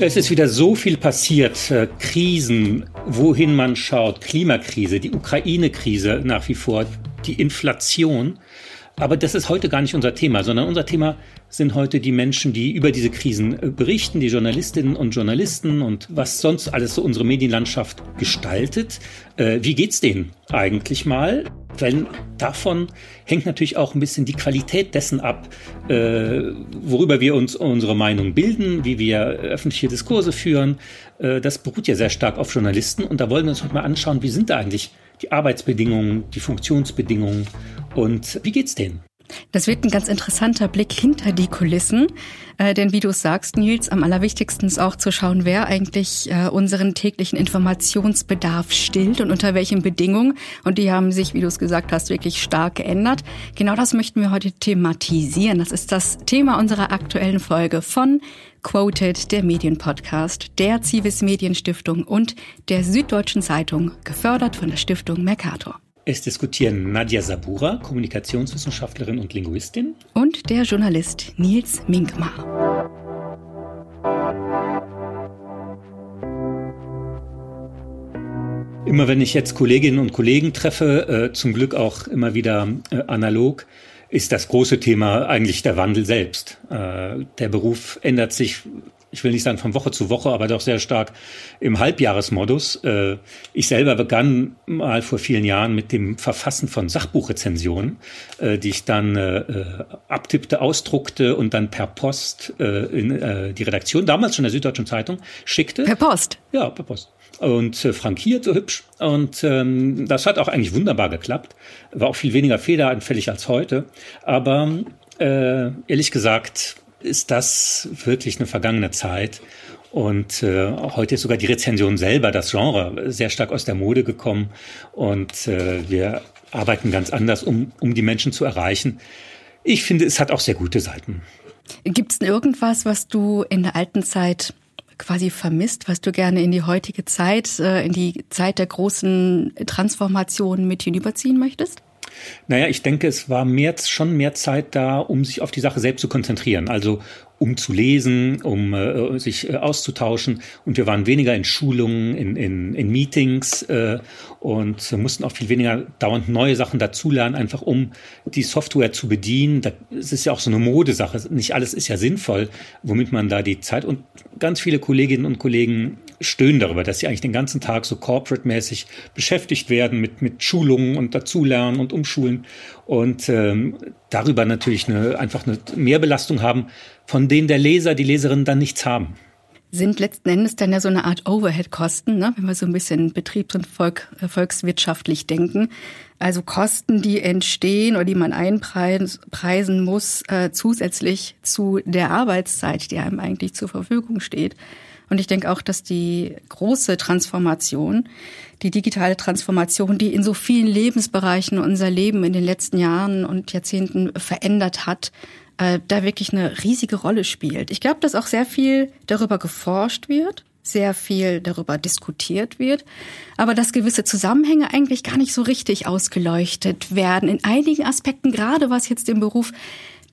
Es ist wieder so viel passiert. Äh, Krisen, wohin man schaut, Klimakrise, die Ukraine-Krise nach wie vor, die Inflation. Aber das ist heute gar nicht unser Thema, sondern unser Thema sind heute die Menschen, die über diese Krisen äh, berichten, die Journalistinnen und Journalisten und was sonst alles so unsere Medienlandschaft gestaltet. Äh, wie geht's denen eigentlich mal? Denn davon hängt natürlich auch ein bisschen die Qualität dessen ab, äh, worüber wir uns unsere Meinung bilden, wie wir öffentliche Diskurse führen. Äh, das beruht ja sehr stark auf Journalisten. Und da wollen wir uns heute mal anschauen, wie sind da eigentlich die Arbeitsbedingungen, die Funktionsbedingungen und wie geht's denen? Das wird ein ganz interessanter Blick hinter die Kulissen. Äh, denn wie du sagst, Nils, am allerwichtigsten ist auch zu schauen, wer eigentlich äh, unseren täglichen Informationsbedarf stillt und unter welchen Bedingungen. Und die haben sich, wie du es gesagt hast, wirklich stark geändert. Genau das möchten wir heute thematisieren. Das ist das Thema unserer aktuellen Folge von Quoted, der Medienpodcast, der Civis Medienstiftung und der Süddeutschen Zeitung, gefördert von der Stiftung Mercator. Es diskutieren Nadja Sabura, Kommunikationswissenschaftlerin und Linguistin. Und der Journalist Nils Minkmar. Immer wenn ich jetzt Kolleginnen und Kollegen treffe, äh, zum Glück auch immer wieder äh, analog, ist das große Thema eigentlich der Wandel selbst. Äh, der Beruf ändert sich ich will nicht sagen von Woche zu Woche, aber doch sehr stark im Halbjahresmodus. Äh, ich selber begann mal vor vielen Jahren mit dem Verfassen von Sachbuchrezensionen, äh, die ich dann äh, abtippte, ausdruckte und dann per Post in die Redaktion, damals schon der Süddeutschen Zeitung, schickte. Per Post? Ja, per Post. Und frankiert, so hübsch. Und ähm, das hat auch eigentlich wunderbar geklappt. War auch viel weniger federanfällig als heute. Aber äh, ehrlich gesagt, ist das wirklich eine vergangene Zeit. Und äh, heute ist sogar die Rezension selber, das Genre, sehr stark aus der Mode gekommen. Und äh, wir arbeiten ganz anders, um, um die Menschen zu erreichen. Ich finde, es hat auch sehr gute Seiten. Gibt es irgendwas, was du in der alten Zeit quasi vermisst, was du gerne in die heutige Zeit, äh, in die Zeit der großen Transformation mit hinüberziehen möchtest? Naja, ich denke, es war mehr, schon mehr Zeit da, um sich auf die Sache selbst zu konzentrieren. Also um zu lesen, um äh, sich äh, auszutauschen. Und wir waren weniger in Schulungen, in, in, in Meetings äh, und mussten auch viel weniger dauernd neue Sachen dazulernen, einfach um die Software zu bedienen. Das ist ja auch so eine Modesache. Nicht alles ist ja sinnvoll, womit man da die Zeit und ganz viele Kolleginnen und Kollegen stöhnen darüber, dass sie eigentlich den ganzen Tag so corporate-mäßig beschäftigt werden mit, mit Schulungen und dazulernen und umschulen und ähm, darüber natürlich eine, einfach eine Mehrbelastung haben, von denen der Leser, die Leserin dann nichts haben sind letzten Endes dann ja so eine Art Overhead-Kosten, ne? wenn wir so ein bisschen betriebs- und Volk, äh, volkswirtschaftlich denken. Also Kosten, die entstehen oder die man einpreisen muss, äh, zusätzlich zu der Arbeitszeit, die einem eigentlich zur Verfügung steht. Und ich denke auch, dass die große Transformation, die digitale Transformation, die in so vielen Lebensbereichen unser Leben in den letzten Jahren und Jahrzehnten verändert hat, äh, da wirklich eine riesige Rolle spielt. Ich glaube, dass auch sehr viel darüber geforscht wird, sehr viel darüber diskutiert wird, aber dass gewisse Zusammenhänge eigentlich gar nicht so richtig ausgeleuchtet werden. In einigen Aspekten, gerade was jetzt den Beruf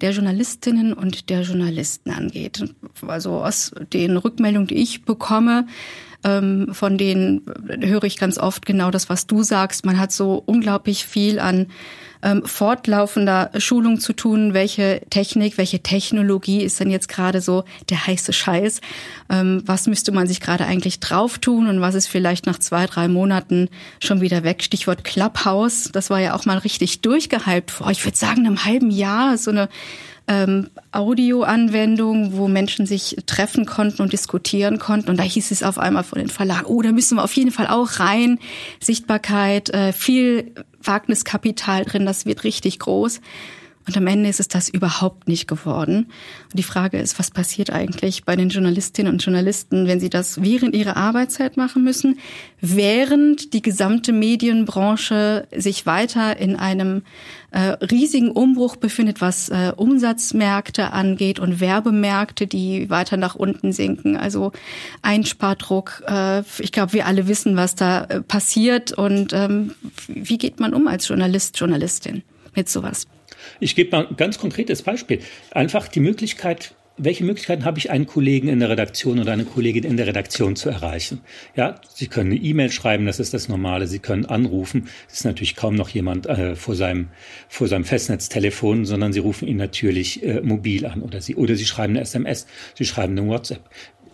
der Journalistinnen und der Journalisten angeht. Also aus den Rückmeldungen, die ich bekomme, ähm, von denen höre ich ganz oft genau das, was du sagst. Man hat so unglaublich viel an ähm, fortlaufender Schulung zu tun, welche Technik, welche Technologie ist denn jetzt gerade so der heiße Scheiß? Ähm, was müsste man sich gerade eigentlich drauf tun und was ist vielleicht nach zwei, drei Monaten schon wieder weg? Stichwort Clubhouse, das war ja auch mal richtig durchgehypt vor, ich würde sagen, einem halben Jahr, so eine ähm, Audioanwendung, wo Menschen sich treffen konnten und diskutieren konnten. Und da hieß es auf einmal von den Verlagen, oh, da müssen wir auf jeden Fall auch rein. Sichtbarkeit, äh, viel Wagniskapital drin, das wird richtig groß. Und am Ende ist es das überhaupt nicht geworden. Und die Frage ist, was passiert eigentlich bei den Journalistinnen und Journalisten, wenn sie das während ihrer Arbeitszeit machen müssen, während die gesamte Medienbranche sich weiter in einem äh, riesigen Umbruch befindet, was äh, Umsatzmärkte angeht und Werbemärkte, die weiter nach unten sinken. Also Einspardruck. Äh, ich glaube, wir alle wissen, was da äh, passiert. Und ähm, wie geht man um als Journalist, Journalistin mit sowas? Ich gebe mal ein ganz konkretes Beispiel. Einfach die Möglichkeit, welche Möglichkeiten habe ich, einen Kollegen in der Redaktion oder eine Kollegin in der Redaktion zu erreichen? Ja, Sie können eine E-Mail schreiben, das ist das Normale. Sie können anrufen. Es ist natürlich kaum noch jemand äh, vor seinem vor seinem Festnetztelefon, sondern Sie rufen ihn natürlich äh, mobil an oder Sie oder Sie schreiben eine SMS, Sie schreiben eine WhatsApp.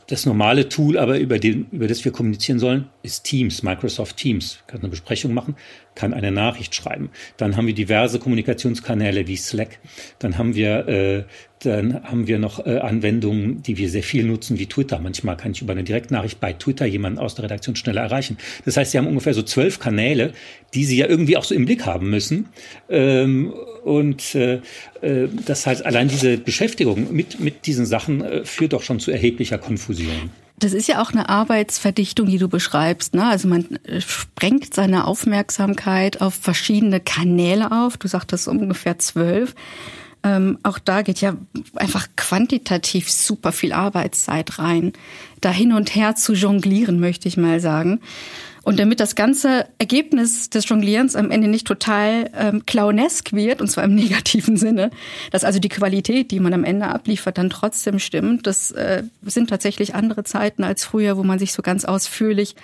Das normale Tool, aber über, den, über das wir kommunizieren sollen, ist Teams, Microsoft Teams. Kann eine Besprechung machen, kann eine Nachricht schreiben. Dann haben wir diverse Kommunikationskanäle wie Slack. Dann haben wir, äh, dann haben wir noch äh, Anwendungen, die wir sehr viel nutzen, wie Twitter. Manchmal kann ich über eine Direktnachricht bei Twitter jemanden aus der Redaktion schneller erreichen. Das heißt, Sie haben ungefähr so zwölf Kanäle, die Sie ja irgendwie auch so im Blick haben müssen. Ähm, und äh, äh das heißt, allein diese Beschäftigung mit, mit diesen Sachen äh, führt doch schon zu erheblicher Konfusion. Das ist ja auch eine Arbeitsverdichtung, die du beschreibst. Ne? Also man äh, sprengt seine Aufmerksamkeit auf verschiedene Kanäle auf. Du sagtest ungefähr zwölf. Ähm, auch da geht ja einfach quantitativ super viel Arbeitszeit rein. Da hin und her zu jonglieren, möchte ich mal sagen. Und damit das ganze Ergebnis des Jonglierens am Ende nicht total ähm, clownesk wird, und zwar im negativen Sinne, dass also die Qualität, die man am Ende abliefert, dann trotzdem stimmt, das äh, sind tatsächlich andere Zeiten als früher, wo man sich so ganz ausführlich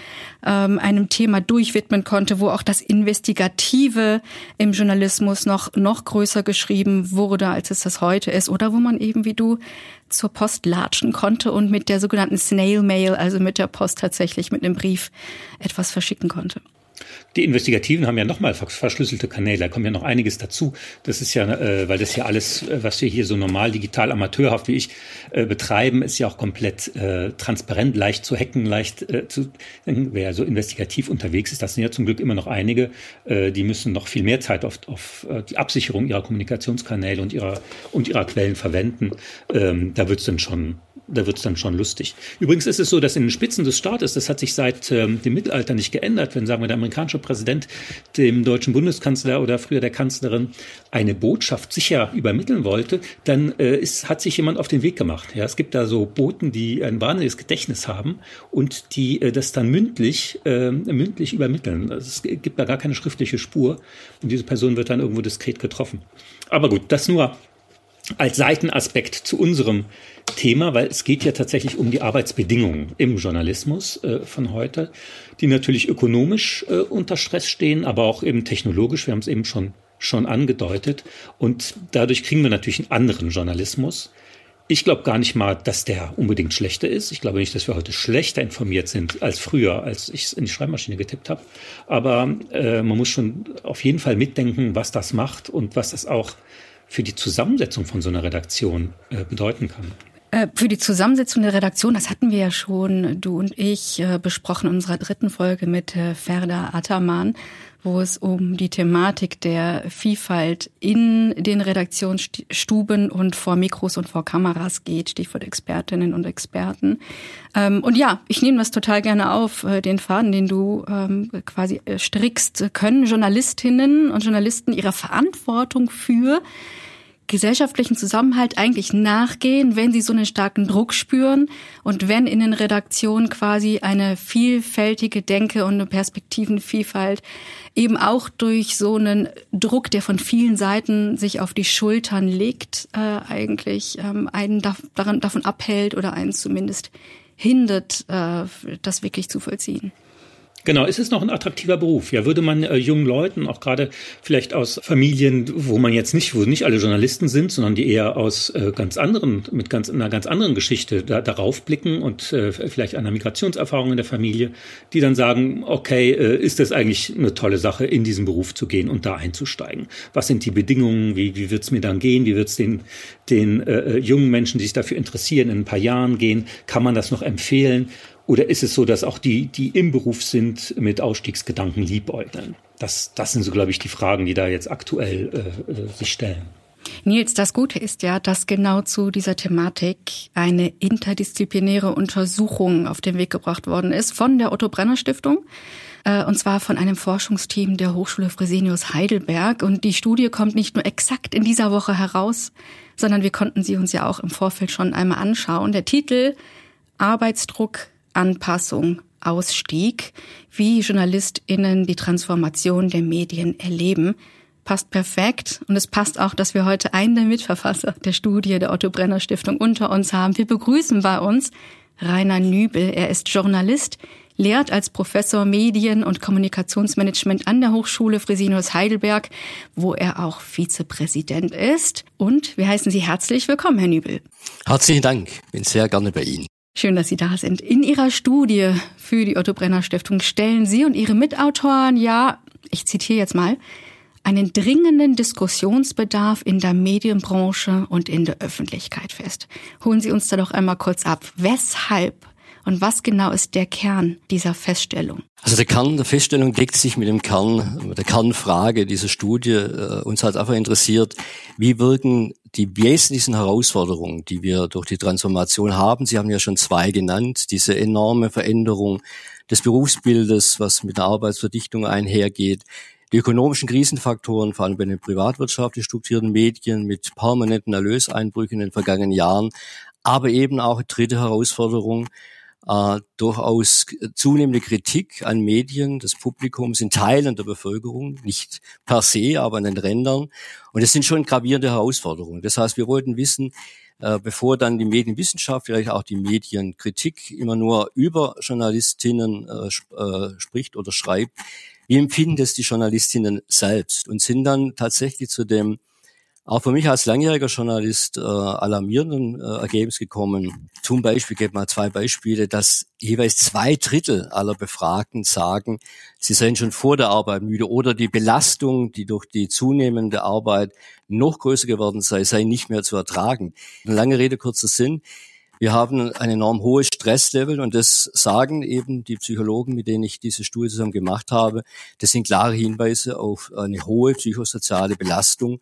ähm, einem Thema durchwidmen konnte, wo auch das Investigative im Journalismus noch, noch größer geschrieben wurde, als es das heute ist, oder wo man eben wie du zur Post latschen konnte und mit der sogenannten Snail Mail, also mit der Post tatsächlich mit einem Brief etwas verschicken konnte. Die Investigativen haben ja nochmal verschlüsselte Kanäle, da kommt ja noch einiges dazu. Das ist ja, äh, weil das ja alles, äh, was wir hier so normal, digital, amateurhaft wie ich äh, betreiben, ist ja auch komplett äh, transparent, leicht zu hacken, leicht äh, zu, wer so investigativ unterwegs ist, das sind ja zum Glück immer noch einige, äh, die müssen noch viel mehr Zeit auf, auf die Absicherung ihrer Kommunikationskanäle und ihrer, und ihrer Quellen verwenden. Ähm, da wird es dann schon da wird es dann schon lustig. Übrigens ist es so, dass in den Spitzen des Staates, das hat sich seit ähm, dem Mittelalter nicht geändert, wenn sagen wir der amerikanische Präsident dem deutschen Bundeskanzler oder früher der Kanzlerin eine Botschaft sicher übermitteln wollte, dann äh, ist, hat sich jemand auf den Weg gemacht. Ja, es gibt da so Boten, die ein wahnsinniges Gedächtnis haben und die äh, das dann mündlich, äh, mündlich übermitteln. Also es gibt da gar keine schriftliche Spur und diese Person wird dann irgendwo diskret getroffen. Aber gut, das nur als Seitenaspekt zu unserem Thema, weil es geht ja tatsächlich um die Arbeitsbedingungen im Journalismus äh, von heute, die natürlich ökonomisch äh, unter Stress stehen, aber auch eben technologisch. Wir haben es eben schon schon angedeutet und dadurch kriegen wir natürlich einen anderen Journalismus. Ich glaube gar nicht mal, dass der unbedingt schlechter ist. Ich glaube nicht, dass wir heute schlechter informiert sind als früher, als ich es in die Schreibmaschine getippt habe. Aber äh, man muss schon auf jeden Fall mitdenken, was das macht und was das auch für die Zusammensetzung von so einer Redaktion äh, bedeuten kann. Äh, für die Zusammensetzung der Redaktion, das hatten wir ja schon, du und ich, äh, besprochen in unserer dritten Folge mit äh, Ferda Ataman, wo es um die Thematik der Vielfalt in den Redaktionsstuben und vor Mikros und vor Kameras geht, Stichwort Expertinnen und Experten. Ähm, und ja, ich nehme das total gerne auf, den Faden, den du ähm, quasi strickst. Können Journalistinnen und Journalisten ihrer Verantwortung für gesellschaftlichen Zusammenhalt eigentlich nachgehen, wenn sie so einen starken Druck spüren und wenn in den Redaktionen quasi eine vielfältige Denke und eine Perspektivenvielfalt eben auch durch so einen Druck, der von vielen Seiten sich auf die Schultern legt, äh, eigentlich ähm, einen da, daran, davon abhält oder einen zumindest hindert, äh, das wirklich zu vollziehen. Genau, es ist noch ein attraktiver Beruf. Ja, würde man äh, jungen Leuten, auch gerade vielleicht aus Familien, wo man jetzt nicht, wo nicht alle Journalisten sind, sondern die eher aus äh, ganz anderen, mit ganz einer ganz anderen Geschichte da, darauf blicken und äh, vielleicht einer Migrationserfahrung in der Familie, die dann sagen, okay, äh, ist das eigentlich eine tolle Sache, in diesen Beruf zu gehen und da einzusteigen? Was sind die Bedingungen? Wie, wie wird es mir dann gehen? Wie wird es den, den äh, äh, jungen Menschen, die sich dafür interessieren, in ein paar Jahren gehen? Kann man das noch empfehlen? Oder ist es so, dass auch die, die im Beruf sind, mit Ausstiegsgedanken liebäugeln? Das, das sind so, glaube ich, die Fragen, die da jetzt aktuell äh, äh, sich stellen. Nils, das Gute ist ja, dass genau zu dieser Thematik eine interdisziplinäre Untersuchung auf den Weg gebracht worden ist von der Otto Brenner Stiftung äh, und zwar von einem Forschungsteam der Hochschule Fresenius Heidelberg. Und die Studie kommt nicht nur exakt in dieser Woche heraus, sondern wir konnten sie uns ja auch im Vorfeld schon einmal anschauen. Der Titel Arbeitsdruck Anpassung, Ausstieg, wie JournalistInnen die Transformation der Medien erleben. passt perfekt. Und es passt auch, dass wir heute einen der Mitverfasser der Studie der Otto Brenner Stiftung unter uns haben. Wir begrüßen bei uns Rainer Nübel. Er ist Journalist, lehrt als Professor Medien- und Kommunikationsmanagement an der Hochschule Fresenius Heidelberg, wo er auch Vizepräsident ist. Und wir heißen Sie herzlich willkommen, Herr Nübel. Herzlichen Dank. Bin sehr gerne bei Ihnen. Schön, dass Sie da sind. In Ihrer Studie für die Otto Brenner Stiftung stellen Sie und Ihre Mitautoren ja, ich zitiere jetzt mal, einen dringenden Diskussionsbedarf in der Medienbranche und in der Öffentlichkeit fest. Holen Sie uns da doch einmal kurz ab. Weshalb und was genau ist der Kern dieser Feststellung? Also der Kern der Feststellung deckt sich mit dem Kern, mit der Kernfrage dieser Studie. Äh, uns hat einfach interessiert, wie wirken die wesentlichen Herausforderungen, die wir durch die Transformation haben. Sie haben ja schon zwei genannt. Diese enorme Veränderung des Berufsbildes, was mit der Arbeitsverdichtung einhergeht, die ökonomischen Krisenfaktoren, vor allem bei den privatwirtschaftlich strukturierten Medien mit permanenten Erlöseinbrüchen in den vergangenen Jahren, aber eben auch dritte Herausforderung, äh, durchaus zunehmende Kritik an Medien des Publikums in Teilen der Bevölkerung, nicht per se, aber an den Rändern. Und es sind schon gravierende Herausforderungen. Das heißt, wir wollten wissen, äh, bevor dann die Medienwissenschaft, vielleicht auch die Medienkritik immer nur über Journalistinnen äh, äh, spricht oder schreibt, wie empfinden das die Journalistinnen selbst und sind dann tatsächlich zu dem auch für mich als langjähriger Journalist äh, alarmierenden äh, Ergebnis gekommen. Zum Beispiel, ich gebe mal zwei Beispiele, dass jeweils zwei Drittel aller Befragten sagen, sie seien schon vor der Arbeit müde oder die Belastung, die durch die zunehmende Arbeit noch größer geworden sei, sei nicht mehr zu ertragen. Lange Rede, kurzer Sinn. Wir haben ein enorm hohes Stresslevel und das sagen eben die Psychologen, mit denen ich diese Studie zusammen gemacht habe. Das sind klare Hinweise auf eine hohe psychosoziale Belastung,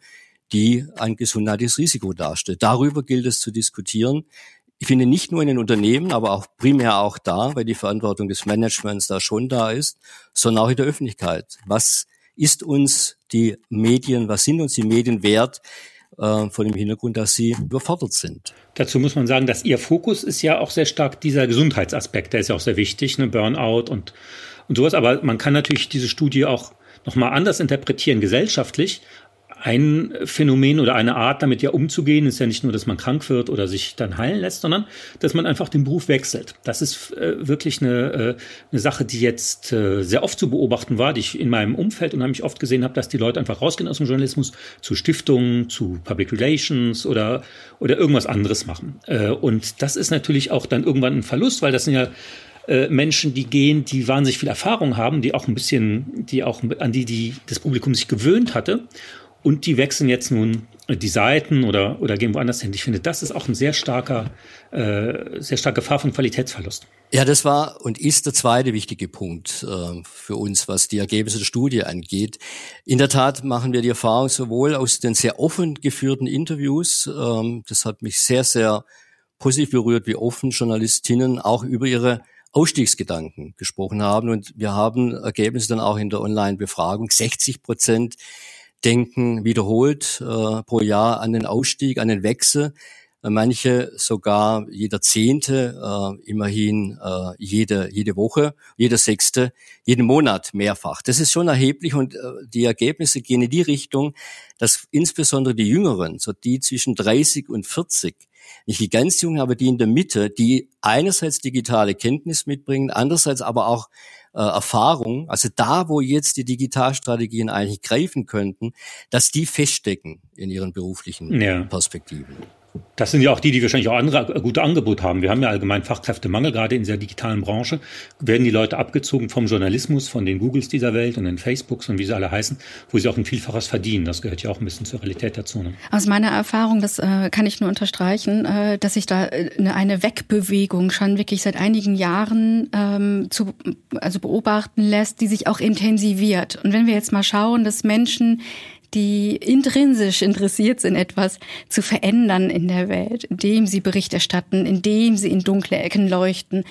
die ein gesundheitliches Risiko darstellt. Darüber gilt es zu diskutieren. Ich finde nicht nur in den Unternehmen, aber auch primär auch da, weil die Verantwortung des Managements da schon da ist, sondern auch in der Öffentlichkeit. Was ist uns die Medien, was sind uns die Medien wert, äh, vor dem Hintergrund, dass sie überfordert sind. Dazu muss man sagen, dass Ihr Fokus ist ja auch sehr stark dieser Gesundheitsaspekt, der ist ja auch sehr wichtig, ne, Burnout und, und sowas. Aber man kann natürlich diese Studie auch nochmal anders interpretieren gesellschaftlich ein Phänomen oder eine Art, damit ja umzugehen, ist ja nicht nur, dass man krank wird oder sich dann heilen lässt, sondern dass man einfach den Beruf wechselt. Das ist äh, wirklich eine, äh, eine Sache, die jetzt äh, sehr oft zu beobachten war, die ich in meinem Umfeld unheimlich oft gesehen habe, dass die Leute einfach rausgehen aus dem Journalismus zu Stiftungen, zu Public Relations oder, oder irgendwas anderes machen. Äh, und das ist natürlich auch dann irgendwann ein Verlust, weil das sind ja äh, Menschen, die gehen, die wahnsinnig viel Erfahrung haben, die auch ein bisschen, die auch an die, die das Publikum sich gewöhnt hatte und die wechseln jetzt nun die Seiten oder, oder gehen woanders hin. Ich finde, das ist auch ein sehr starker, äh, sehr starke Gefahr von Qualitätsverlust. Ja, das war und ist der zweite wichtige Punkt äh, für uns, was die Ergebnisse der Studie angeht. In der Tat machen wir die Erfahrung sowohl aus den sehr offen geführten Interviews, ähm, das hat mich sehr, sehr positiv berührt, wie offen Journalistinnen auch über ihre Ausstiegsgedanken gesprochen haben. Und wir haben Ergebnisse dann auch in der Online-Befragung. 60 Prozent denken wiederholt äh, pro Jahr an den Ausstieg, an den Wechsel. Äh, manche sogar jeder Zehnte, äh, immerhin äh, jede, jede Woche, jeder Sechste, jeden Monat mehrfach. Das ist schon erheblich und äh, die Ergebnisse gehen in die Richtung, dass insbesondere die Jüngeren, so die zwischen 30 und 40, nicht die ganz Jungen, aber die in der Mitte, die einerseits digitale Kenntnis mitbringen, andererseits aber auch äh, Erfahrung, also da, wo jetzt die Digitalstrategien eigentlich greifen könnten, dass die feststecken in ihren beruflichen ja. Perspektiven. Das sind ja auch die, die wahrscheinlich auch andere gute Angebote haben. Wir haben ja allgemein Fachkräftemangel, gerade in dieser digitalen Branche. Werden die Leute abgezogen vom Journalismus, von den Googles dieser Welt und den Facebooks und wie sie alle heißen, wo sie auch ein Vielfaches verdienen. Das gehört ja auch ein bisschen zur Realität dazu. Ne? Aus meiner Erfahrung, das äh, kann ich nur unterstreichen, äh, dass sich da äh, eine Wegbewegung schon wirklich seit einigen Jahren ähm, zu, also beobachten lässt, die sich auch intensiviert. Und wenn wir jetzt mal schauen, dass Menschen die intrinsisch interessiert sind, etwas zu verändern in der Welt, indem sie Bericht erstatten, indem sie in dunkle Ecken leuchten,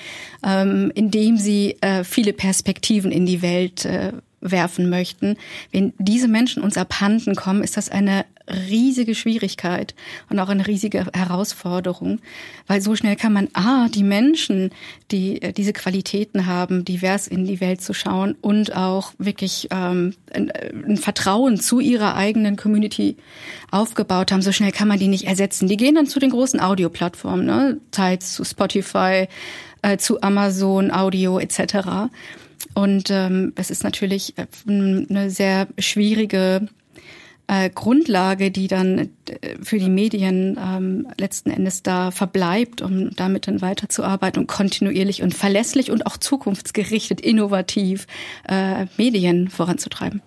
ähm, indem sie äh, viele Perspektiven in die Welt äh, werfen möchten. Wenn diese Menschen uns abhanden kommen, ist das eine riesige Schwierigkeit und auch eine riesige Herausforderung, weil so schnell kann man A, die Menschen, die äh, diese Qualitäten haben, divers in die Welt zu schauen und auch wirklich ähm, ein, ein Vertrauen zu ihrer eigenen Community aufgebaut haben, so schnell kann man die nicht ersetzen. Die gehen dann zu den großen Audioplattformen, ne? teils zu Spotify, äh, zu Amazon Audio etc. Und ähm, es ist natürlich äh, eine sehr schwierige äh, Grundlage, die dann äh, für die Medien ähm, letzten Endes da verbleibt, um damit dann weiterzuarbeiten und kontinuierlich und verlässlich und auch zukunftsgerichtet, innovativ äh, Medien voranzutreiben.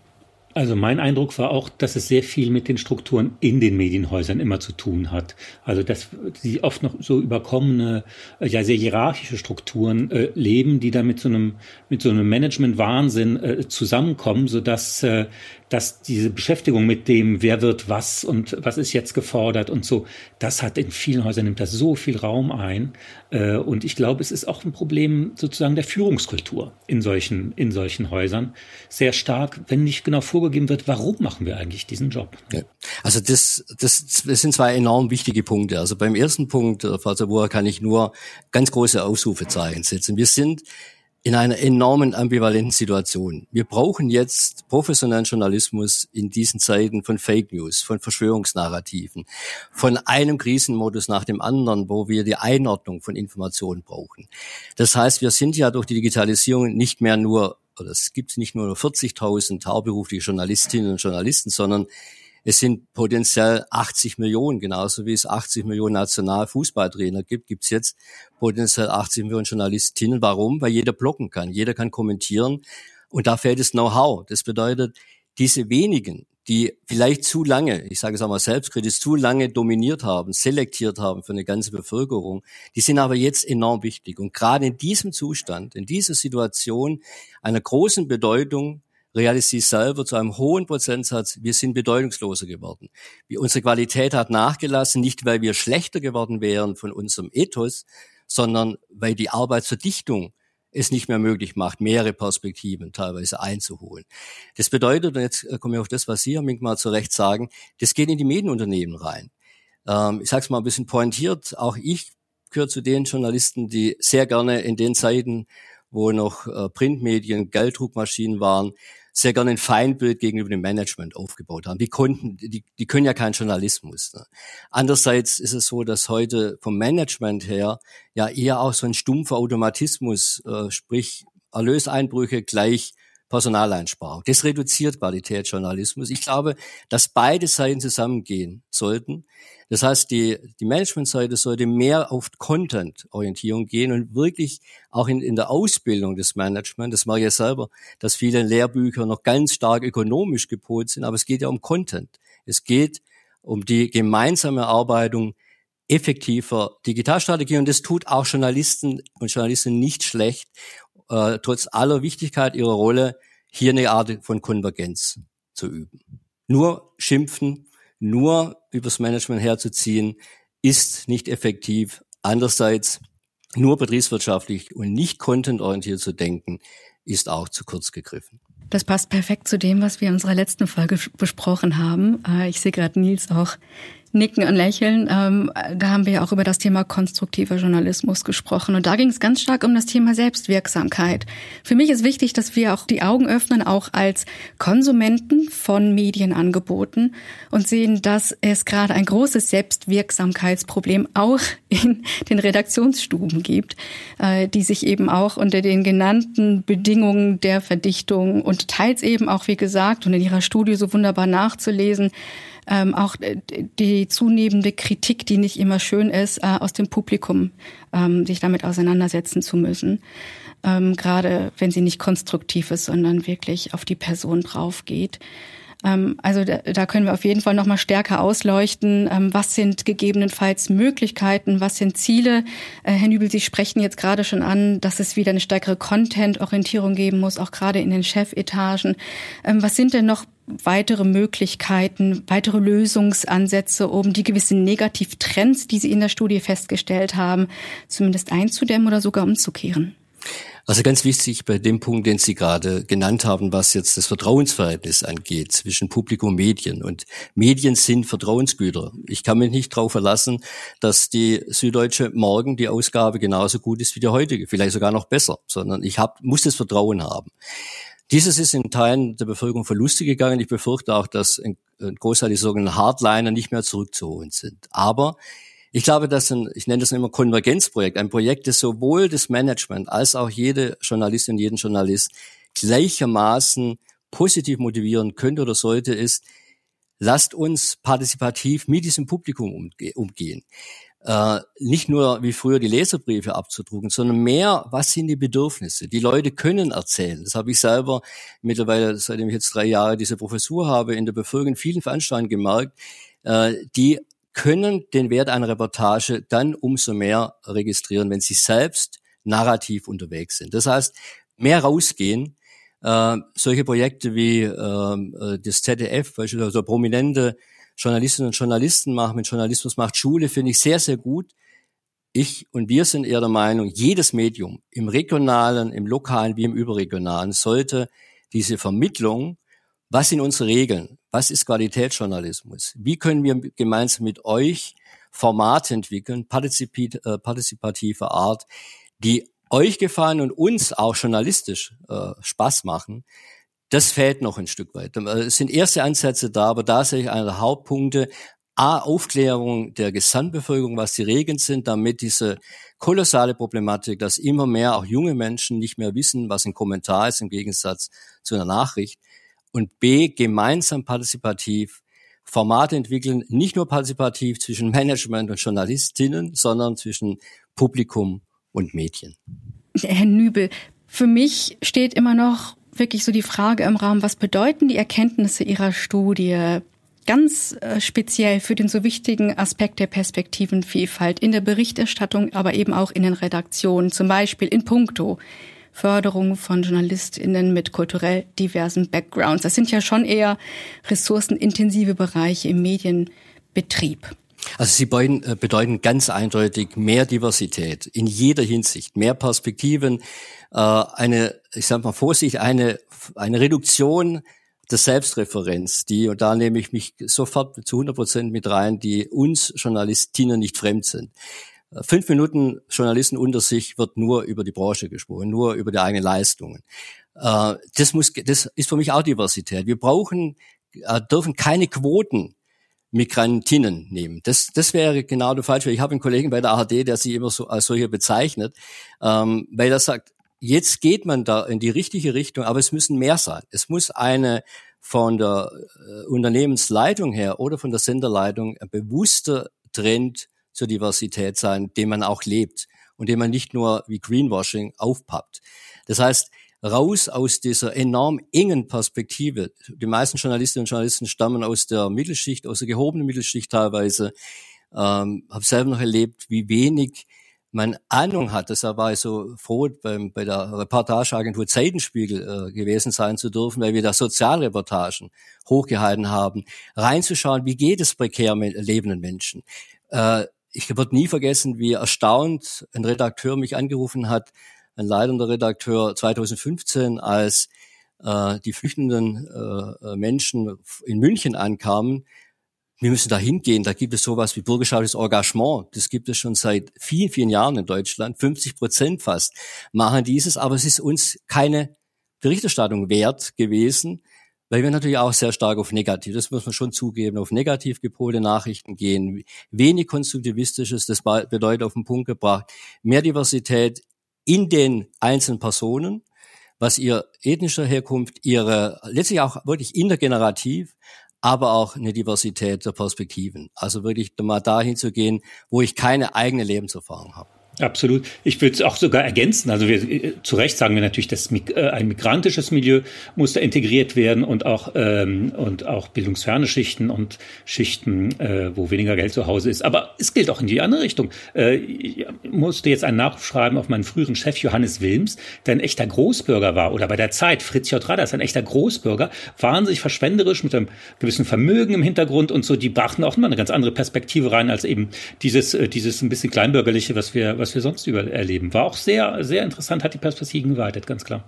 Also mein Eindruck war auch, dass es sehr viel mit den Strukturen in den Medienhäusern immer zu tun hat. Also dass sie oft noch so überkommene, äh, ja sehr hierarchische Strukturen äh, leben, die dann mit so einem mit so einem Management-Wahnsinn äh, zusammenkommen, so dass äh, dass diese Beschäftigung mit dem, wer wird was und was ist jetzt gefordert und so, das hat in vielen Häusern nimmt das so viel Raum ein. Äh, und ich glaube, es ist auch ein Problem sozusagen der Führungskultur in solchen, in solchen Häusern. Sehr stark, wenn nicht genau vorgegeben wird, warum machen wir eigentlich diesen Job? Ja. Also das, das, das sind zwei enorm wichtige Punkte. Also beim ersten Punkt, Frau äh, Zabur, kann ich nur ganz große Ausrufezeichen setzen. Wir sind in einer enormen ambivalenten Situation. Wir brauchen jetzt professionellen Journalismus in diesen Zeiten von Fake News, von Verschwörungsnarrativen, von einem Krisenmodus nach dem anderen, wo wir die Einordnung von Informationen brauchen. Das heißt, wir sind ja durch die Digitalisierung nicht mehr nur, oder es gibt nicht nur 40.000 hauptberufliche Journalistinnen und Journalisten, sondern es sind potenziell 80 Millionen, genauso wie es 80 Millionen Nationalfußballtrainer gibt, gibt es jetzt potenziell 80 Millionen Journalistinnen. Warum? Weil jeder blocken kann, jeder kann kommentieren und da fehlt das Know-how. Das bedeutet, diese wenigen, die vielleicht zu lange, ich sage es auch mal selbstkritisch, zu lange dominiert haben, selektiert haben für eine ganze Bevölkerung, die sind aber jetzt enorm wichtig. Und gerade in diesem Zustand, in dieser Situation einer großen Bedeutung realisiere selber zu einem hohen Prozentsatz, wir sind bedeutungsloser geworden. Unsere Qualität hat nachgelassen, nicht weil wir schlechter geworden wären von unserem Ethos, sondern weil die Arbeitsverdichtung es nicht mehr möglich macht, mehrere Perspektiven teilweise einzuholen. Das bedeutet, und jetzt komme ich auf das, was Sie, Herr Mink, mal zu Recht sagen, das geht in die Medienunternehmen rein. Ähm, ich sage es mal ein bisschen pointiert, auch ich gehöre zu den Journalisten, die sehr gerne in den Zeiten, wo noch äh, Printmedien, Gelddruckmaschinen waren, sehr gerne ein Feindbild gegenüber dem Management aufgebaut haben. Die konnten, die, die können ja keinen Journalismus. Ne? Andererseits ist es so, dass heute vom Management her ja eher auch so ein stumpfer Automatismus, äh, sprich Erlöseinbrüche gleich Personaleinsparung. Das reduziert Qualitätsjournalismus. Ich glaube, dass beide Seiten zusammengehen sollten. Das heißt, die, die Managementseite sollte mehr auf Content-Orientierung gehen und wirklich auch in, in der Ausbildung des Management, das mache ich ja selber, dass viele Lehrbücher noch ganz stark ökonomisch gepolt sind, aber es geht ja um Content. Es geht um die gemeinsame Erarbeitung effektiver Digitalstrategie und das tut auch Journalisten und Journalisten nicht schlecht, äh, trotz aller Wichtigkeit ihrer Rolle hier eine Art von Konvergenz zu üben. Nur schimpfen, nur übers Management herzuziehen, ist nicht effektiv. Andererseits nur betriebswirtschaftlich und nicht contentorientiert zu denken, ist auch zu kurz gegriffen. Das passt perfekt zu dem, was wir in unserer letzten Folge besprochen haben. Äh, ich sehe gerade Nils auch Nicken und Lächeln. Ähm, da haben wir ja auch über das Thema konstruktiver Journalismus gesprochen. Und da ging es ganz stark um das Thema Selbstwirksamkeit. Für mich ist wichtig, dass wir auch die Augen öffnen, auch als Konsumenten von Medienangeboten und sehen, dass es gerade ein großes Selbstwirksamkeitsproblem auch in den Redaktionsstuben gibt, äh, die sich eben auch unter den genannten Bedingungen der Verdichtung und teils eben auch, wie gesagt, und in ihrer Studie so wunderbar nachzulesen, ähm, auch äh, die zunehmende Kritik, die nicht immer schön ist, äh, aus dem Publikum ähm, sich damit auseinandersetzen zu müssen. Ähm, gerade wenn sie nicht konstruktiv ist, sondern wirklich auf die Person drauf geht. Ähm, also da, da können wir auf jeden Fall noch mal stärker ausleuchten. Ähm, was sind gegebenenfalls Möglichkeiten? Was sind Ziele? Äh, Herr Nübel, Sie sprechen jetzt gerade schon an, dass es wieder eine stärkere Content-Orientierung geben muss, auch gerade in den Chefetagen. Ähm, was sind denn noch weitere Möglichkeiten, weitere Lösungsansätze, um die gewissen Negativtrends, die Sie in der Studie festgestellt haben, zumindest einzudämmen oder sogar umzukehren? Also ganz wichtig bei dem Punkt, den Sie gerade genannt haben, was jetzt das Vertrauensverhältnis angeht zwischen Publikum und Medien. Und Medien sind Vertrauensgüter. Ich kann mich nicht darauf verlassen, dass die Süddeutsche morgen die Ausgabe genauso gut ist wie die heutige, vielleicht sogar noch besser, sondern ich hab, muss das Vertrauen haben. Dieses ist in Teilen der Bevölkerung verluste gegangen. Ich befürchte auch, dass ein, ein Großteil der sogenannten Hardliner nicht mehr zurückzuholen sind. Aber ich glaube, dass ein, ich nenne das immer Konvergenzprojekt, ein Projekt, das sowohl das Management als auch jede Journalistin, jeden Journalist gleichermaßen positiv motivieren könnte oder sollte, ist, lasst uns partizipativ mit diesem Publikum umge umgehen. Äh, nicht nur wie früher die Leserbriefe abzudrucken, sondern mehr, was sind die Bedürfnisse? Die Leute können erzählen. Das habe ich selber mittlerweile, seitdem ich jetzt drei Jahre diese Professur habe, in der Bevölkerung in vielen Veranstaltungen gemerkt, äh, die können den Wert einer Reportage dann umso mehr registrieren, wenn sie selbst narrativ unterwegs sind. Das heißt, mehr rausgehen, äh, solche Projekte wie ähm, äh, das ZDF, beispielsweise prominente Journalistinnen und Journalisten machen, mit Journalismus macht Schule, finde ich sehr, sehr gut. Ich und wir sind eher der Meinung, jedes Medium im regionalen, im lokalen wie im überregionalen sollte diese Vermittlung was sind unsere Regeln? Was ist Qualitätsjournalismus? Wie können wir gemeinsam mit euch Formate entwickeln, äh, partizipative Art, die euch gefallen und uns auch journalistisch äh, Spaß machen? Das fehlt noch ein Stück weit. Es sind erste Ansätze da, aber da sehe ich einer der Hauptpunkte. A, Aufklärung der Gesamtbevölkerung, was die Regeln sind, damit diese kolossale Problematik, dass immer mehr auch junge Menschen nicht mehr wissen, was ein Kommentar ist im Gegensatz zu einer Nachricht, und B, gemeinsam partizipativ Formate entwickeln, nicht nur partizipativ zwischen Management und Journalistinnen, sondern zwischen Publikum und Medien. Herr Nübel, für mich steht immer noch wirklich so die Frage im Raum, was bedeuten die Erkenntnisse Ihrer Studie ganz äh, speziell für den so wichtigen Aspekt der Perspektivenvielfalt in der Berichterstattung, aber eben auch in den Redaktionen, zum Beispiel in puncto Förderung von JournalistInnen mit kulturell diversen Backgrounds. Das sind ja schon eher ressourcenintensive Bereiche im Medienbetrieb. Also sie bedeuten, äh, bedeuten ganz eindeutig mehr Diversität in jeder Hinsicht, mehr Perspektiven, äh, eine, ich sage mal Vorsicht, eine, eine Reduktion der Selbstreferenz, die, und da nehme ich mich sofort zu 100 Prozent mit rein, die uns Journalistinnen nicht fremd sind. Fünf Minuten Journalisten unter sich wird nur über die Branche gesprochen, nur über die eigenen Leistungen. Äh, das muss, das ist für mich auch Diversität. Wir brauchen, äh, dürfen keine Quoten Migrantinnen nehmen. Das, das wäre genau der falsche. Ich habe einen Kollegen bei der ARD, der sie immer so als solche bezeichnet, ähm, weil er sagt, jetzt geht man da in die richtige Richtung, aber es müssen mehr sein. Es muss eine von der äh, Unternehmensleitung her oder von der Senderleitung ein bewusster Trend zur Diversität sein, den man auch lebt und den man nicht nur wie Greenwashing aufpappt. Das heißt, raus aus dieser enorm engen Perspektive. Die meisten Journalistinnen und Journalisten stammen aus der Mittelschicht, aus der gehobenen Mittelschicht teilweise. Ähm, habe selber noch erlebt, wie wenig man Ahnung hat. Deshalb war ich so froh, beim, bei der Reportageagentur Zeitenspiegel äh, gewesen sein zu dürfen, weil wir da Sozialreportagen hochgehalten haben, reinzuschauen, wie geht es prekär lebenden Menschen. Äh, ich werde nie vergessen, wie erstaunt ein Redakteur mich angerufen hat, ein leitender Redakteur 2015, als äh, die flüchtenden äh, Menschen in München ankamen. Wir müssen da hingehen, da gibt es sowas wie bürgerschaftliches Engagement. Das gibt es schon seit vielen, vielen Jahren in Deutschland. 50 Prozent fast machen dieses, aber es ist uns keine Berichterstattung wert gewesen, weil wir natürlich auch sehr stark auf negativ, das muss man schon zugeben, auf negativ gepolte Nachrichten gehen. Wenig konstruktivistisches, das bedeutet auf den Punkt gebracht, mehr Diversität in den einzelnen Personen, was ihr ethnischer Herkunft, ihre, letztlich auch wirklich intergenerativ, aber auch eine Diversität der Perspektiven. Also wirklich mal dahin zu gehen, wo ich keine eigene Lebenserfahrung habe. Absolut. Ich würde es auch sogar ergänzen. Also wir, äh, zu Recht sagen wir natürlich, dass äh, ein migrantisches Milieu muss da integriert werden und auch, ähm, und auch bildungsferne Schichten und Schichten, äh, wo weniger Geld zu Hause ist. Aber es gilt auch in die andere Richtung. Äh, ich musste jetzt einen Nachruf schreiben auf meinen früheren Chef Johannes Wilms, der ein echter Großbürger war. Oder bei der Zeit Fritz J. Radas, ein echter Großbürger, wahnsinnig verschwenderisch mit einem gewissen Vermögen im Hintergrund und so. Die brachten auch immer eine ganz andere Perspektive rein als eben dieses, äh, dieses ein bisschen kleinbürgerliche, was wir, was was wir sonst über erleben. War auch sehr, sehr interessant, hat die Perspektiven geweitet, ganz klar.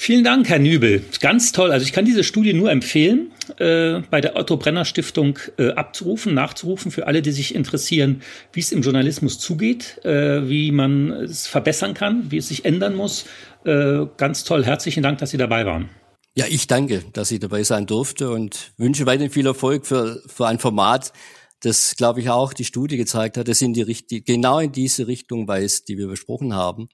Vielen Dank, Herr Nübel. Ganz toll. Also ich kann diese Studie nur empfehlen, äh, bei der Otto Brenner Stiftung äh, abzurufen, nachzurufen für alle, die sich interessieren, wie es im Journalismus zugeht, äh, wie man es verbessern kann, wie es sich ändern muss. Äh, ganz toll. Herzlichen Dank, dass Sie dabei waren. Ja, ich danke, dass ich dabei sein durfte und wünsche weiterhin viel Erfolg für, für ein Format, das, glaube ich, auch die Studie gezeigt hat, das in die Richtung, genau in diese Richtung weist, die wir besprochen haben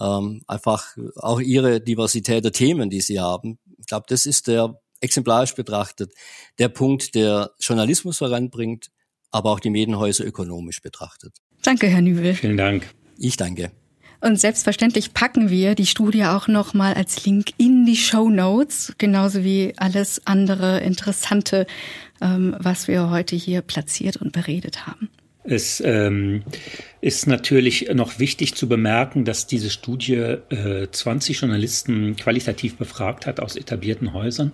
ähm, einfach auch ihre Diversität der Themen, die sie haben. Ich glaube, das ist der exemplarisch betrachtet der Punkt, der Journalismus voranbringt, aber auch die Medienhäuser ökonomisch betrachtet. Danke, Herr Nübel. Vielen Dank. Ich danke. Und selbstverständlich packen wir die Studie auch nochmal als Link in die Show Notes, genauso wie alles andere Interessante, ähm, was wir heute hier platziert und beredet haben. Es ähm, ist natürlich noch wichtig zu bemerken, dass diese Studie äh, 20 Journalisten qualitativ befragt hat aus etablierten Häusern.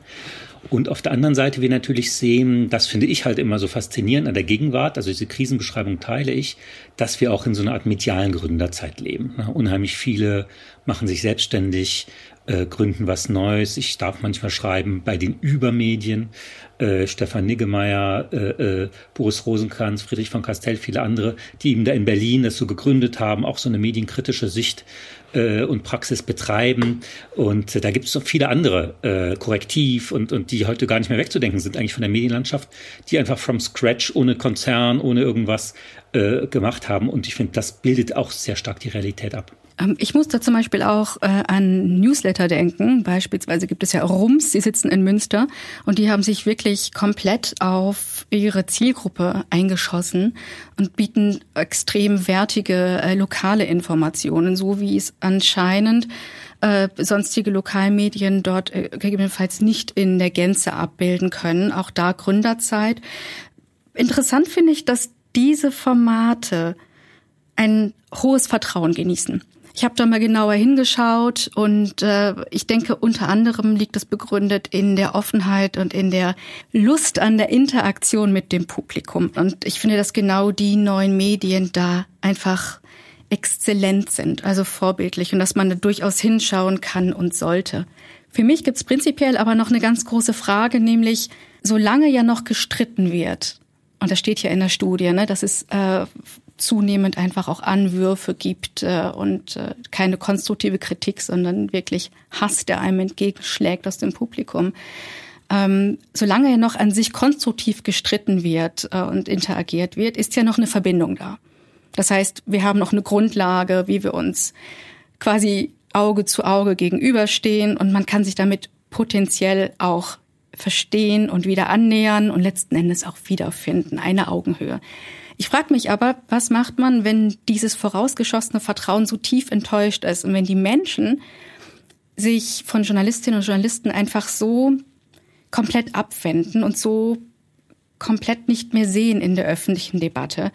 Und auf der anderen Seite wir natürlich sehen, das finde ich halt immer so faszinierend an der Gegenwart, also diese Krisenbeschreibung teile ich, dass wir auch in so einer Art medialen Gründerzeit leben. Unheimlich viele machen sich selbstständig, äh, gründen was Neues. Ich darf manchmal schreiben bei den Übermedien. Äh, Stefan Niggemeier, äh, äh, Boris Rosenkranz, Friedrich von Castell, viele andere, die eben da in Berlin das so gegründet haben, auch so eine medienkritische Sicht äh, und Praxis betreiben. Und äh, da gibt es noch viele andere äh, Korrektiv und, und die heute gar nicht mehr wegzudenken sind, eigentlich von der Medienlandschaft, die einfach from scratch, ohne Konzern, ohne irgendwas äh, gemacht haben. Und ich finde, das bildet auch sehr stark die Realität ab. Ähm, ich muss da zum Beispiel auch äh, an Newsletter denken. Beispielsweise gibt es ja Rums, die sitzen in Münster und die haben sich wirklich komplett auf ihre Zielgruppe eingeschossen und bieten extrem wertige äh, lokale Informationen, so wie es anscheinend äh, sonstige Lokalmedien dort äh, gegebenenfalls nicht in der Gänze abbilden können. Auch da Gründerzeit. Interessant finde ich, dass diese Formate ein hohes Vertrauen genießen. Ich habe da mal genauer hingeschaut und äh, ich denke, unter anderem liegt es begründet in der Offenheit und in der Lust an der Interaktion mit dem Publikum. Und ich finde, dass genau die neuen Medien da einfach exzellent sind, also vorbildlich und dass man da durchaus hinschauen kann und sollte. Für mich gibt's prinzipiell aber noch eine ganz große Frage, nämlich solange ja noch gestritten wird, und das steht ja in der Studie, ne, dass es äh, zunehmend einfach auch Anwürfe gibt äh, und äh, keine konstruktive Kritik, sondern wirklich Hass, der einem entgegenschlägt aus dem Publikum. Ähm, solange ja noch an sich konstruktiv gestritten wird äh, und interagiert wird, ist ja noch eine Verbindung da. Das heißt, wir haben noch eine Grundlage, wie wir uns quasi Auge zu Auge gegenüberstehen und man kann sich damit potenziell auch verstehen und wieder annähern und letzten Endes auch wiederfinden, eine Augenhöhe. Ich frage mich aber, was macht man, wenn dieses vorausgeschossene Vertrauen so tief enttäuscht ist und wenn die Menschen sich von Journalistinnen und Journalisten einfach so komplett abwenden und so komplett nicht mehr sehen in der öffentlichen Debatte.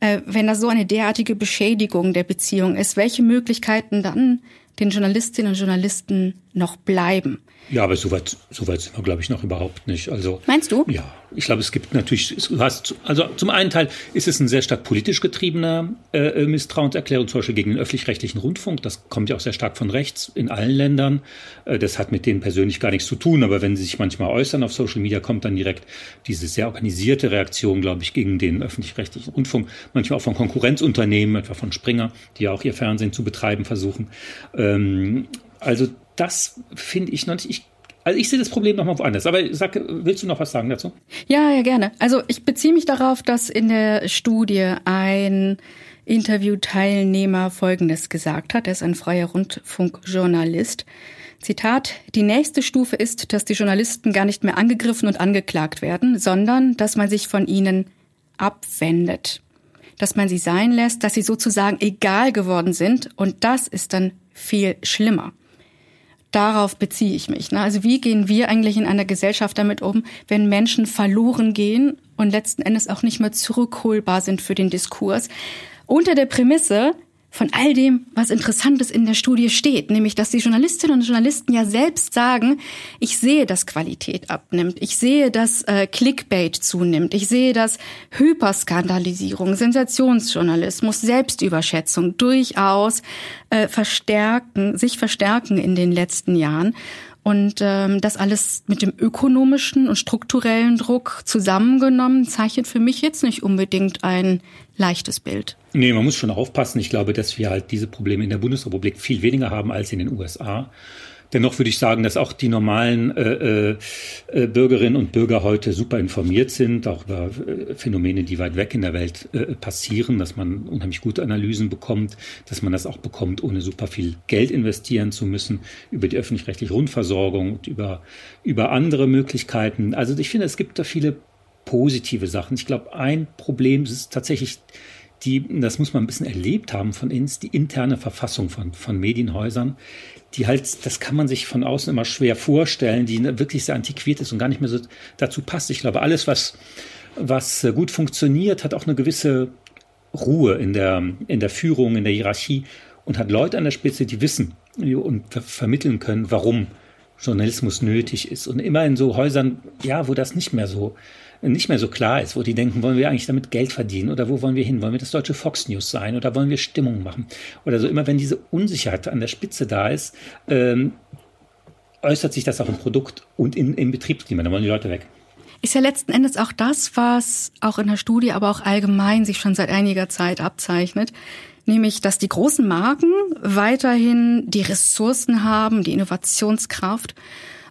Äh, wenn da so eine derartige Beschädigung der Beziehung ist, welche Möglichkeiten dann den Journalistinnen und Journalisten noch bleiben? Ja, aber so weit, so weit sind wir, glaube ich, noch überhaupt nicht. Also meinst du? Ja, ich glaube, es gibt natürlich, du hast, also zum einen Teil ist es ein sehr stark politisch getriebener äh, Misstrauenserklärung, zum Beispiel gegen den öffentlich-rechtlichen Rundfunk. Das kommt ja auch sehr stark von rechts in allen Ländern. Äh, das hat mit denen persönlich gar nichts zu tun, aber wenn sie sich manchmal äußern auf Social Media, kommt dann direkt diese sehr organisierte Reaktion, glaube ich, gegen den öffentlich-rechtlichen Rundfunk. Manchmal auch von Konkurrenzunternehmen, etwa von Springer, die ja auch ihr Fernsehen zu betreiben versuchen. Ähm, also das finde ich noch nicht. Ich, also ich sehe das Problem noch mal woanders. Aber sag, willst du noch was sagen dazu? Ja, ja, gerne. Also ich beziehe mich darauf, dass in der Studie ein Interviewteilnehmer Folgendes gesagt hat. Er ist ein freier Rundfunkjournalist. Zitat, die nächste Stufe ist, dass die Journalisten gar nicht mehr angegriffen und angeklagt werden, sondern dass man sich von ihnen abwendet. Dass man sie sein lässt, dass sie sozusagen egal geworden sind und das ist dann viel schlimmer darauf beziehe ich mich. Ne? Also wie gehen wir eigentlich in einer Gesellschaft damit um, wenn Menschen verloren gehen und letzten Endes auch nicht mehr zurückholbar sind für den Diskurs? Unter der Prämisse, von all dem, was Interessantes in der Studie steht, nämlich dass die Journalistinnen und Journalisten ja selbst sagen, ich sehe, dass Qualität abnimmt, ich sehe, dass äh, Clickbait zunimmt, ich sehe, dass Hyperskandalisierung, Sensationsjournalismus, Selbstüberschätzung durchaus äh, verstärken, sich verstärken in den letzten Jahren. Und ähm, das alles mit dem ökonomischen und strukturellen Druck zusammengenommen zeichnet für mich jetzt nicht unbedingt ein leichtes Bild. Nee, man muss schon aufpassen. Ich glaube, dass wir halt diese Probleme in der Bundesrepublik viel weniger haben als in den USA. Dennoch würde ich sagen, dass auch die normalen äh, äh, Bürgerinnen und Bürger heute super informiert sind, auch über äh, Phänomene, die weit weg in der Welt äh, passieren, dass man unheimlich gute Analysen bekommt, dass man das auch bekommt, ohne super viel Geld investieren zu müssen, über die öffentlich-rechtliche Rundversorgung und über, über andere Möglichkeiten. Also ich finde, es gibt da viele positive Sachen. Ich glaube, ein Problem ist tatsächlich die, das muss man ein bisschen erlebt haben von uns, die interne Verfassung von, von Medienhäusern, die halt, das kann man sich von außen immer schwer vorstellen, die wirklich sehr antiquiert ist und gar nicht mehr so dazu passt. Ich glaube, alles, was, was gut funktioniert, hat auch eine gewisse Ruhe in der, in der Führung, in der Hierarchie und hat Leute an der Spitze, die wissen und ver vermitteln können, warum Journalismus nötig ist. Und immer in so Häusern, ja, wo das nicht mehr so nicht mehr so klar ist, wo die denken, wollen wir eigentlich damit Geld verdienen oder wo wollen wir hin? Wollen wir das deutsche Fox News sein oder wollen wir Stimmung machen? Oder so immer, wenn diese Unsicherheit an der Spitze da ist, ähm, äußert sich das auch im Produkt und in, im Betriebsklima. Da wollen die Leute weg. Ist ja letzten Endes auch das, was auch in der Studie, aber auch allgemein sich schon seit einiger Zeit abzeichnet. Nämlich, dass die großen Marken weiterhin die Ressourcen haben, die Innovationskraft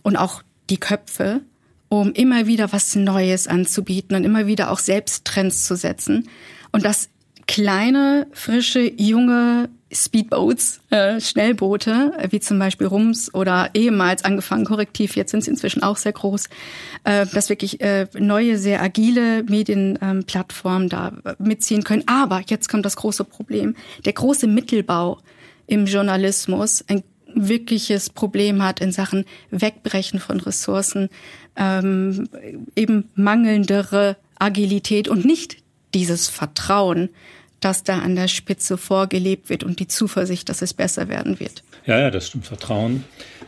und auch die Köpfe, um immer wieder was Neues anzubieten und immer wieder auch selbst Trends zu setzen. Und dass kleine, frische, junge Speedboats, äh, Schnellboote, äh, wie zum Beispiel Rums oder ehemals angefangen Korrektiv, jetzt sind sie inzwischen auch sehr groß, äh, dass wirklich äh, neue, sehr agile Medienplattformen ähm, da mitziehen können. Aber jetzt kommt das große Problem. Der große Mittelbau im Journalismus, ein wirkliches Problem hat in Sachen Wegbrechen von Ressourcen, ähm, eben mangelndere Agilität und nicht dieses Vertrauen, das da an der Spitze vorgelebt wird und die Zuversicht, dass es besser werden wird. Ja, ja, das stimmt. Vertrauen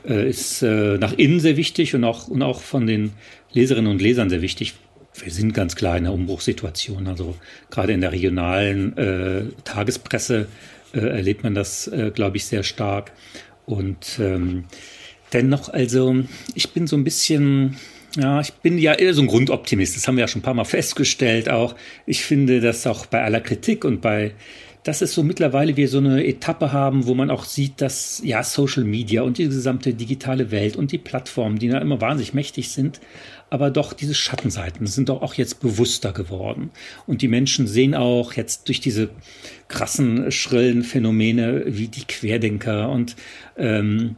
äh, ist äh, nach innen sehr wichtig und auch, und auch von den Leserinnen und Lesern sehr wichtig. Wir sind ganz klar in einer Umbruchssituation. Also gerade in der regionalen äh, Tagespresse äh, erlebt man das, äh, glaube ich, sehr stark. Und ähm, dennoch, also ich bin so ein bisschen, ja, ich bin ja eher so ein Grundoptimist. Das haben wir ja schon ein paar Mal festgestellt auch. Ich finde, dass auch bei aller Kritik und bei dass es so mittlerweile wir so eine Etappe haben, wo man auch sieht, dass ja Social Media und die gesamte digitale Welt und die Plattformen, die da immer wahnsinnig mächtig sind, aber doch diese Schattenseiten sind doch auch jetzt bewusster geworden. Und die Menschen sehen auch jetzt durch diese krassen, schrillen Phänomene wie die Querdenker und, ähm,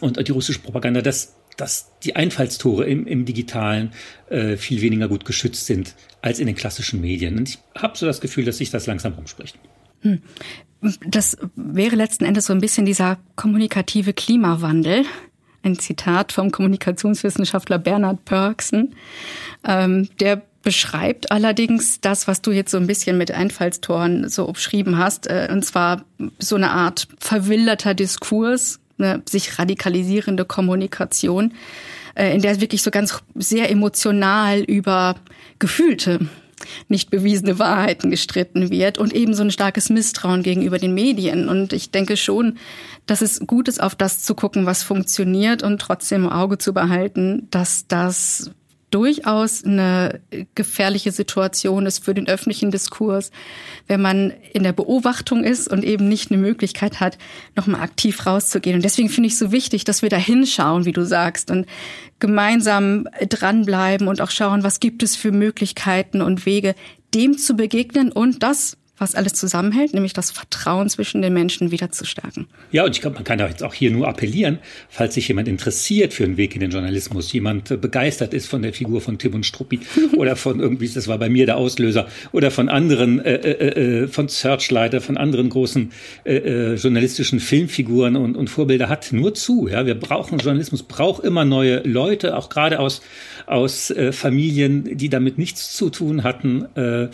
und die russische Propaganda, dass, dass die Einfallstore im, im Digitalen äh, viel weniger gut geschützt sind als in den klassischen Medien. Und ich habe so das Gefühl, dass sich das langsam rumspricht. Hm. Das wäre letzten Endes so ein bisschen dieser kommunikative Klimawandel, ein Zitat vom Kommunikationswissenschaftler Bernhard Pörksen, ähm, der beschreibt allerdings das, was du jetzt so ein bisschen mit Einfallstoren so beschrieben hast, äh, und zwar so eine Art verwilderter Diskurs, eine sich radikalisierende Kommunikation, äh, in der wirklich so ganz sehr emotional über gefühlte nicht bewiesene Wahrheiten gestritten wird und eben so ein starkes Misstrauen gegenüber den Medien. Und ich denke schon, dass es gut ist, auf das zu gucken, was funktioniert und trotzdem im Auge zu behalten, dass das durchaus eine gefährliche Situation ist für den öffentlichen Diskurs, wenn man in der Beobachtung ist und eben nicht eine Möglichkeit hat, nochmal aktiv rauszugehen. Und deswegen finde ich es so wichtig, dass wir da hinschauen, wie du sagst, und gemeinsam dranbleiben und auch schauen, was gibt es für Möglichkeiten und Wege, dem zu begegnen und das was alles zusammenhält, nämlich das Vertrauen zwischen den Menschen wieder zu stärken. Ja, und ich glaube, man kann da jetzt auch hier nur appellieren, falls sich jemand interessiert für einen Weg in den Journalismus, jemand äh, begeistert ist von der Figur von Tim und Struppi oder von irgendwie, das war bei mir der Auslöser, oder von anderen, äh, äh, äh, von Searchleiter, von anderen großen äh, äh, journalistischen Filmfiguren und, und Vorbilder hat, nur zu. Ja, wir brauchen Journalismus, braucht immer neue Leute, auch gerade aus aus äh, Familien, die damit nichts zu tun hatten äh,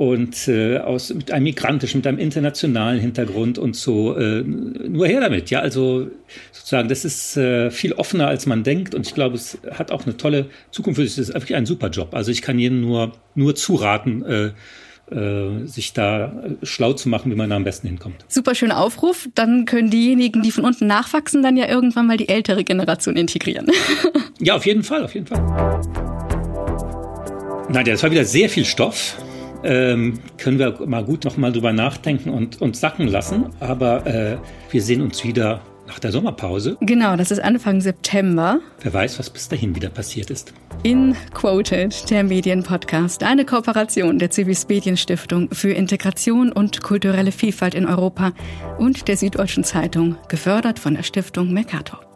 und äh, aus mit einem migrantischen, mit einem internationalen Hintergrund und so. Äh, nur her damit, ja. Also sozusagen, das ist äh, viel offener, als man denkt und ich glaube, es hat auch eine tolle Zukunft. Es ist wirklich ein super Job. Also ich kann jedem nur nur zuraten. Äh, äh, sich da schlau zu machen, wie man da am besten hinkommt. Super schöner Aufruf. Dann können diejenigen, die von unten nachwachsen, dann ja irgendwann mal die ältere Generation integrieren. ja, auf jeden Fall, auf jeden Fall. Nadja, das war wieder sehr viel Stoff. Ähm, können wir mal gut noch mal drüber nachdenken und, und sacken lassen. Aber äh, wir sehen uns wieder nach der Sommerpause. Genau, das ist Anfang September. Wer weiß, was bis dahin wieder passiert ist. In Quoted, der Medienpodcast, eine Kooperation der Civis Medienstiftung für Integration und kulturelle Vielfalt in Europa und der Süddeutschen Zeitung, gefördert von der Stiftung Mercator.